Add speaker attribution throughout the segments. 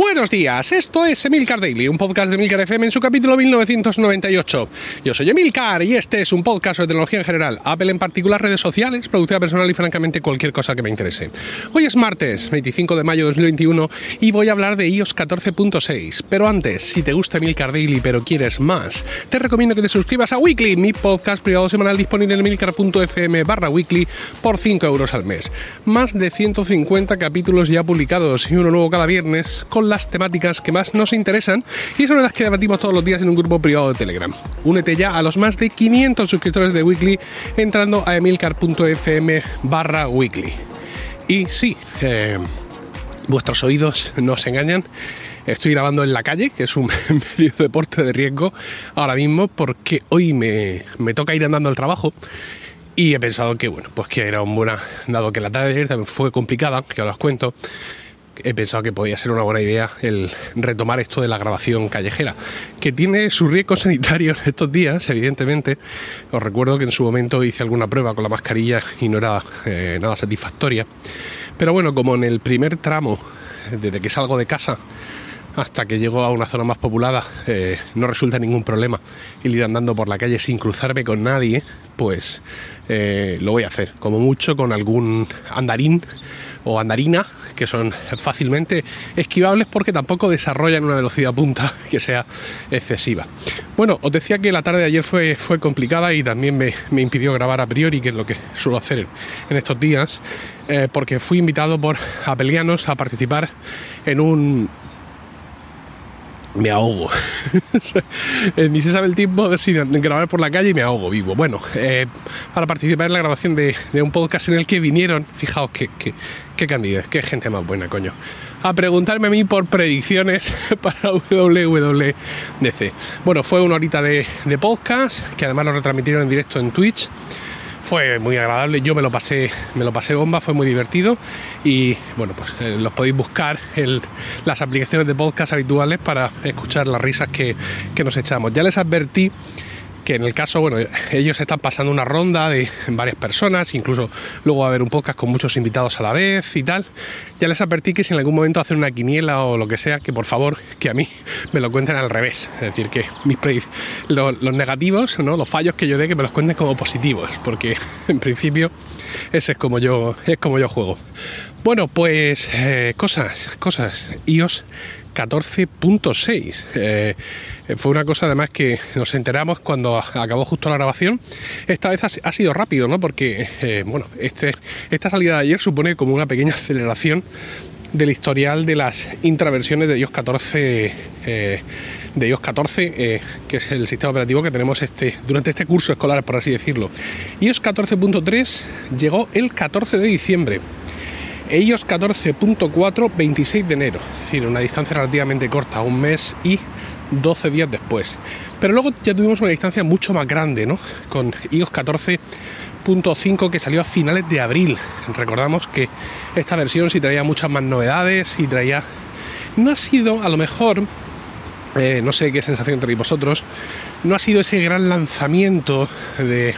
Speaker 1: Buenos días, esto es Emilcar Daily, un podcast de Emilcar FM en su capítulo 1998. Yo soy Emilcar y este es un podcast sobre tecnología en general, Apple en particular, redes sociales, productividad personal y francamente cualquier cosa que me interese. Hoy es martes, 25 de mayo de 2021 y voy a hablar de iOS 14.6. Pero antes, si te gusta Emilcar Daily pero quieres más, te recomiendo que te suscribas a Weekly, mi podcast privado semanal disponible en emilcar.fm barra weekly por 5 euros al mes. Más de 150 capítulos ya publicados y uno nuevo cada viernes con las temáticas que más nos interesan y sobre las que debatimos todos los días en un grupo privado de Telegram. Únete ya a los más de 500 suscriptores de Weekly entrando a emilcar.fm barra weekly. Y sí, eh, vuestros oídos no se engañan. Estoy grabando en la calle, que es un medio de deporte de riesgo ahora mismo, porque hoy me, me toca ir andando al trabajo y he pensado que, bueno, pues que era un buena, dado que la tarde fue complicada, que os cuento, he pensado que podía ser una buena idea el retomar esto de la grabación callejera, que tiene su riesgo sanitario en estos días, evidentemente. Os recuerdo que en su momento hice alguna prueba con la mascarilla y no era eh, nada satisfactoria. Pero bueno, como en el primer tramo, desde que salgo de casa hasta que llego a una zona más poblada, eh, no resulta ningún problema el ir andando por la calle sin cruzarme con nadie, pues eh, lo voy a hacer, como mucho con algún andarín o andarina que son fácilmente esquivables porque tampoco desarrollan una velocidad punta que sea excesiva. Bueno, os decía que la tarde de ayer fue, fue complicada y también me, impidió grabar a priori, que es lo que suelo hacer en estos días, eh, porque fui invitado por apelianos a participar en un me ahogo. Ni se sabe el tiempo de sin grabar por la calle y me ahogo vivo. Bueno, eh, para participar en la grabación de, un podcast en el que vinieron, fijaos qué, qué candidez, qué gente más buena, coño, a preguntarme a mí por predicciones para WWDC. Bueno, fue una horita de, de podcast, que además lo retransmitieron en directo en Twitch fue muy agradable, yo me lo pasé, me lo pasé bomba, fue muy divertido y bueno, pues eh, los podéis buscar en las aplicaciones de podcast habituales para escuchar las risas que, que nos echamos. Ya les advertí que en el caso, bueno, ellos están pasando una ronda de varias personas, incluso luego va a haber un podcast con muchos invitados a la vez y tal. Ya les advertí que si en algún momento hacen una quiniela o lo que sea, que por favor, que a mí me lo cuenten al revés. Es decir, que mis los, negativos, ¿no? los fallos que yo dé, que me los cuenten como positivos, porque en principio ese es como yo, es como yo juego. Bueno, pues eh, cosas, cosas. iOS 14.6. Eh, fue una cosa además que nos enteramos cuando acabó justo la grabación. Esta vez ha, sido rápido, ¿no? Porque, eh, bueno, este, esta salida de ayer supone como una pequeña aceleración del historial de las intraversiones de iOS 14 eh, de iOS 14 que es el sistema operativo que tenemos este durante este curso escolar por así decirlo iOS 14.3 llegó el 14 de diciembre ellos 14.4 26 de enero, es decir, una distancia relativamente corta, un mes y 12 días después. Pero luego ya tuvimos una distancia mucho más grande, ¿no? Con iOS 14.5 que salió a finales de abril. Recordamos que esta versión sí traía muchas más novedades y traía... No ha sido, a lo mejor, eh, no sé qué sensación tenéis vosotros, no ha sido ese gran lanzamiento de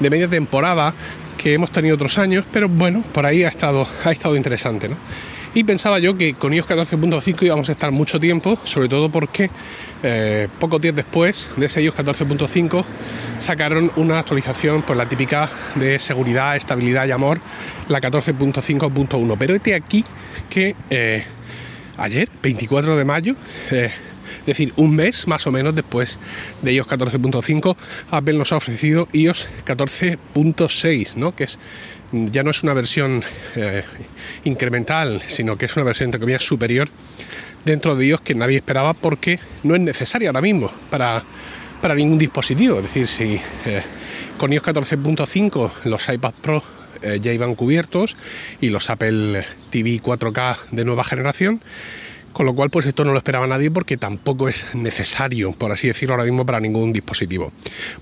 Speaker 1: media temporada que hemos tenido otros años, pero bueno, por ahí ha estado, ha estado interesante. ¿no? Y pensaba yo que con iOS 14.5 íbamos a estar mucho tiempo, sobre todo porque eh, pocos días después de ese iOS 14.5 sacaron una actualización, pues la típica de seguridad, estabilidad y amor, la 14.5.1. Pero este aquí que eh, ayer, 24 de mayo, eh, es decir, un mes más o menos después de iOS 14.5, Apple nos ha ofrecido iOS 14.6, ¿no? que es, ya no es una versión eh, incremental, sino que es una versión entre comillas superior dentro de iOS que nadie esperaba porque no es necesaria ahora mismo para, para ningún dispositivo. Es decir, si eh, con iOS 14.5 los iPad Pro eh, ya iban cubiertos y los Apple TV 4K de nueva generación, con lo cual, pues esto no lo esperaba nadie porque tampoco es necesario, por así decirlo, ahora mismo para ningún dispositivo.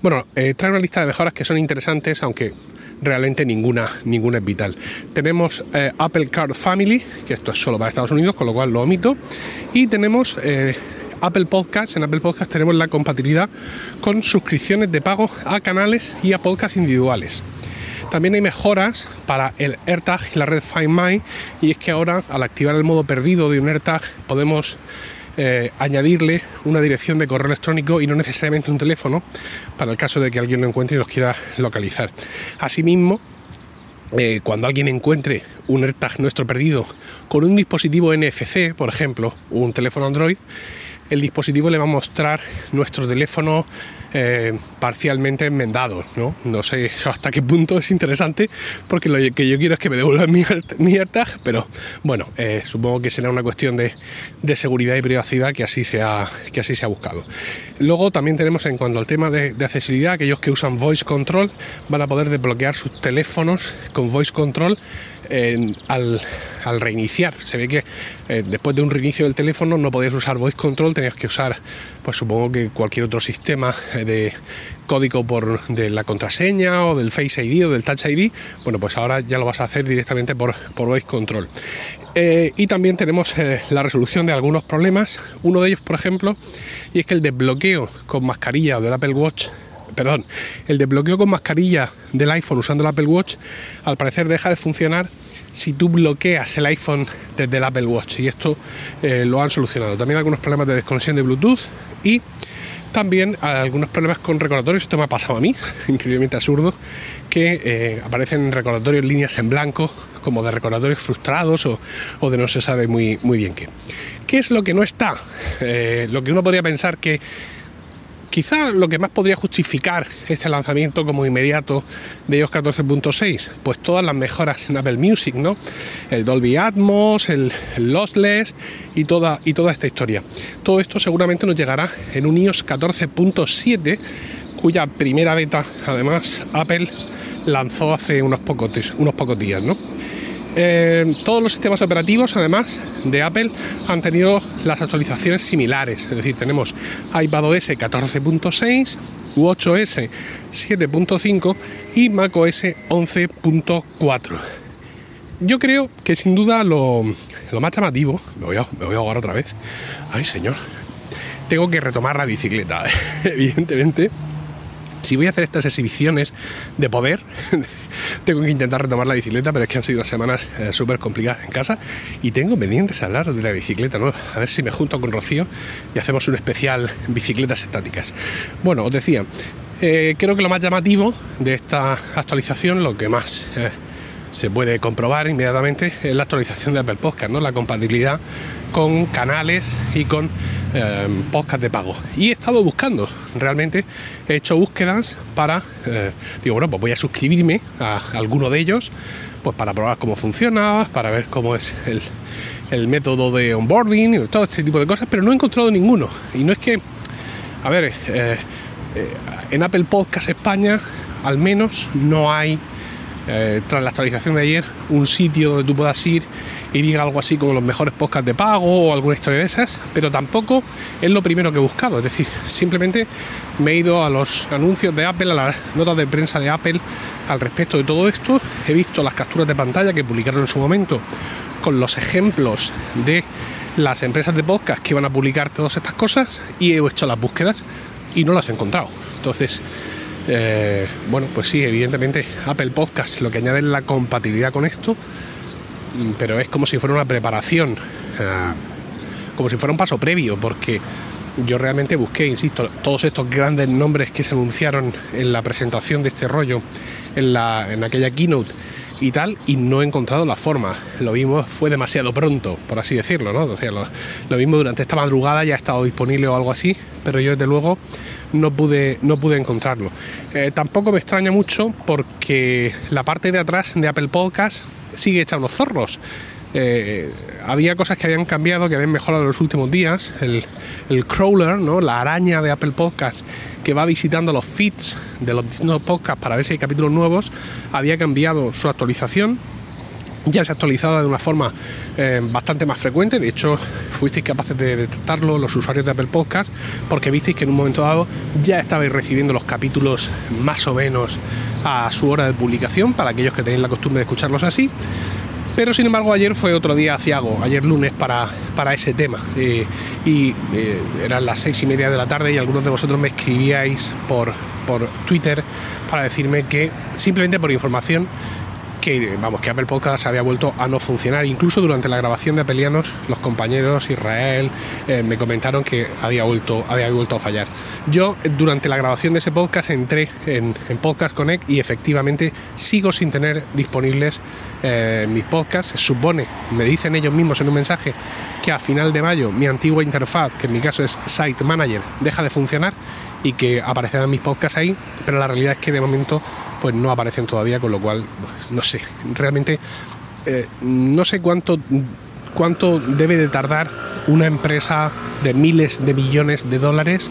Speaker 1: Bueno, eh, trae una lista de mejoras que son interesantes, aunque realmente ninguna, ninguna es vital. Tenemos eh, Apple Card Family, que esto es solo para Estados Unidos, con lo cual lo omito. Y tenemos eh, Apple Podcasts. En Apple Podcasts tenemos la compatibilidad con suscripciones de pago a canales y a podcasts individuales. También hay mejoras para el AirTag y la red Find My y es que ahora al activar el modo perdido de un AirTag podemos eh, añadirle una dirección de correo electrónico y no necesariamente un teléfono para el caso de que alguien lo encuentre y los quiera localizar. Asimismo, eh, cuando alguien encuentre un AirTag nuestro perdido con un dispositivo NFC, por ejemplo, un teléfono Android, el dispositivo le va a mostrar nuestro teléfono eh, parcialmente enmendado. ¿no? no sé hasta qué punto es interesante, porque lo que yo quiero es que me devuelvan mi, mi AirTag, pero bueno, eh, supongo que será una cuestión de, seguridad y privacidad que así, se ha, que así buscado. Luego también tenemos en cuanto al tema de, de accesibilidad, aquellos que usan voice control van a poder desbloquear sus teléfonos con voice control al, reiniciar. Se ve que eh, después de un reinicio del teléfono no podías usar voice control, tenías que usar, pues supongo que cualquier otro sistema eh, de código por, de la contraseña o del Face ID o del Touch ID. Bueno, pues ahora ya lo vas a hacer directamente por, por voice control. Eh, y también tenemos la resolución de algunos problemas. Uno de ellos, por ejemplo, y es que el desbloqueo con mascarilla del Apple Watch perdón, el desbloqueo con mascarilla del iPhone usando el Apple Watch, al parecer deja de funcionar si tú bloqueas el iPhone desde el Apple Watch. Y esto eh, lo han solucionado. También algunos problemas de desconexión de Bluetooth y también algunos problemas con recordatorios. Esto me ha pasado a mí, increíblemente absurdo, que eh, aparecen recordatorios líneas en blanco, como de recordatorios frustrados o, de no se sabe muy, muy bien qué. ¿Qué es lo que no está? Eh, lo que uno podría pensar que Quizá lo que más podría justificar este lanzamiento como inmediato de iOS 14.6, pues todas las mejoras en Apple Music, ¿no? El Dolby Atmos, el, Lossless y toda, y toda esta historia. Todo esto seguramente nos llegará en un iOS 14.7, cuya primera beta, además, Apple lanzó hace unos pocos, unos pocos días, ¿no? Eh, todos los sistemas operativos, además de Apple, han tenido las actualizaciones similares. Es decir, tenemos iPadOS 14.6, WatchOS 7.5 y macOS 11.4. Yo creo que sin duda lo, más llamativo, me voy, a, me voy a ahogar otra vez, ay señor, tengo que retomar la bicicleta, evidentemente si voy a hacer estas exhibiciones de poder, tengo que intentar retomar la bicicleta, pero es que han sido unas semanas eh, súper complicadas en casa y tengo pendientes hablar de la bicicleta nueva. A ver si me junto con Rocío y hacemos un especial bicicletas estáticas. Bueno, os decía, eh, creo que lo más llamativo de esta actualización, lo que más eh, se puede comprobar inmediatamente, es la actualización de Apple Podcast, ¿no? la compatibilidad con canales y con Em, podcast de pago. Y he estado buscando, realmente he hecho búsquedas para, eh, digo, bueno, pues voy a suscribirme a alguno de ellos, pues para probar cómo funciona, para ver cómo es el, el método de onboarding todo este tipo de cosas, pero no he encontrado ninguno. Y no es que, a ver, eh, eh, en Apple Podcast España al menos no hay, tras la actualización de ayer, un sitio donde tú puedas ir y diga algo así como los mejores podcasts de pago o alguna historia de esas, pero tampoco es lo primero que he buscado. Es decir, simplemente me he ido a los anuncios de Apple, a las notas de prensa de Apple al respecto de todo esto. He visto las capturas de pantalla que publicaron en su momento con los ejemplos de las empresas de podcast que iban a publicar todas estas cosas y he hecho las búsquedas y no las he encontrado. Entonces, eh, bueno, pues sí, evidentemente Apple Podcast lo que añade es la compatibilidad con esto pero es como si fuera una preparación, eh, como si fuera un paso previo, porque yo realmente busqué, insisto, todos estos grandes nombres que se anunciaron en la presentación de este rollo, en, la, en aquella keynote y tal, y no he encontrado la forma. Lo mismo fue demasiado pronto, por así decirlo, ¿no? lo, mismo durante esta madrugada ya ha estado disponible o algo así, pero yo desde luego no pude, no pude encontrarlo. Eh, tampoco me extraña mucho porque la parte de atrás de Apple Podcast sigue hecha unos zorros. Eh, había cosas que habían cambiado, que habían mejorado en los últimos días. El, crawler, ¿no? la araña de Apple Podcast, que va visitando los feeds de los distintos podcasts para ver si hay capítulos nuevos, había cambiado su actualización. Ya se ha actualizado de una forma eh, bastante más frecuente. De hecho, fuisteis capaces de detectarlo los usuarios de Apple Podcast, porque visteis que en un momento dado ya estabais recibiendo los capítulos más o menos a su hora de publicación, para aquellos que tenéis la costumbre de escucharlos así. Pero sin embargo ayer fue otro día aciago, ayer lunes para, para ese tema. Eh, y eh, eran las seis y media de la tarde y algunos de vosotros me escribíais por, por Twitter para decirme que simplemente por información que vamos que Apple Podcast había vuelto a no funcionar. Incluso durante la grabación de Apelianos los compañeros Israel eh, me comentaron que había vuelto había vuelto a fallar. Yo durante la grabación de ese podcast entré en, Podcast Connect y efectivamente sigo sin tener disponibles eh, mis podcasts. Supone me dicen ellos mismos en un mensaje que a final de mayo mi antigua interfaz que en mi caso es Site Manager deja de funcionar y que aparecerán mis podcasts ahí pero la realidad es que de momento pues no aparecen todavía, con lo cual, pues, no sé, realmente eh, no sé cuánto, cuánto debe de tardar una empresa de miles de millones de dólares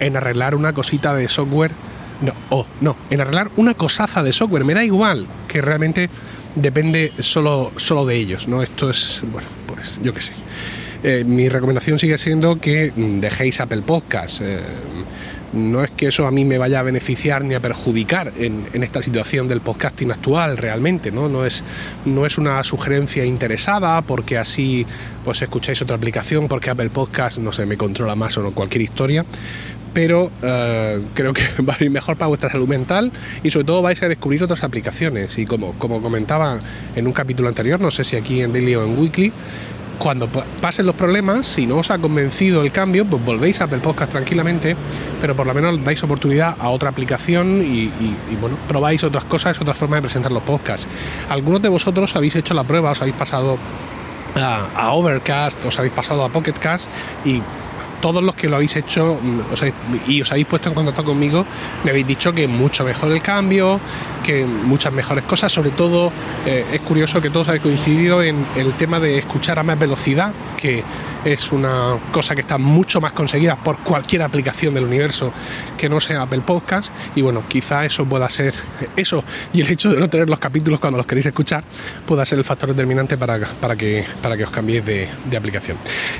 Speaker 1: en arreglar una cosita de software, no, o no, en arreglar una cosaza de software, me da igual, que realmente depende solo, solo de ellos, ¿no? Esto es, bueno, pues yo qué sé. Eh, mi recomendación sigue siendo que dejéis Apple Podcast. Eh, no es que eso a mí me vaya a beneficiar ni a perjudicar en, esta situación del podcasting actual realmente, ¿no? No es, no es una sugerencia interesada porque así pues escucháis otra aplicación, porque Apple Podcast, no sé, me controla más o no cualquier historia pero eh, creo que va a ir mejor para vuestra salud mental y sobre todo vais a descubrir otras aplicaciones y como, como comentaba en un capítulo anterior, no sé si aquí en Daily o en Weekly, cuando pasen los problemas, si no os ha convencido el cambio, pues volvéis a Apple Podcast tranquilamente, pero por lo menos dais oportunidad a otra aplicación y, bueno, probáis otras cosas, otras formas de presentar los podcasts. Algunos de vosotros habéis hecho la prueba, os habéis pasado a, Overcast, os habéis pasado a Pocketcast y todos los que lo habéis hecho mm, y os habéis puesto en contacto conmigo, me habéis dicho que mucho mejor el cambio, que muchas mejores cosas, sobre todo eh, es curioso que todos habéis coincidido en el tema de escuchar a más velocidad, que es una cosa que está mucho más conseguida por cualquier aplicación del universo que no sea Apple Podcast y bueno, quizá eso pueda ser eso y el hecho de no tener los capítulos cuando los queréis escuchar pueda ser el factor determinante para, para, que, para que os cambiéis de, aplicación.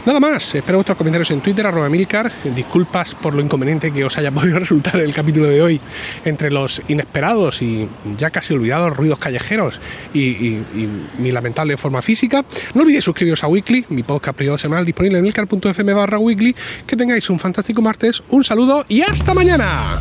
Speaker 1: Nada más, espero vuestros comentarios en Twitter, arroba Milcar, disculpas por lo inconveniente que os haya podido resultar el capítulo de hoy entre los inesperados y ya casi olvidados ruidos callejeros y, mi lamentable forma física. No olvidéis suscribiros a Weekly, mi podcast privado semanal disponible en elcar.fm barra. Que tengáis un fantástico martes, un saludo y hasta mañana.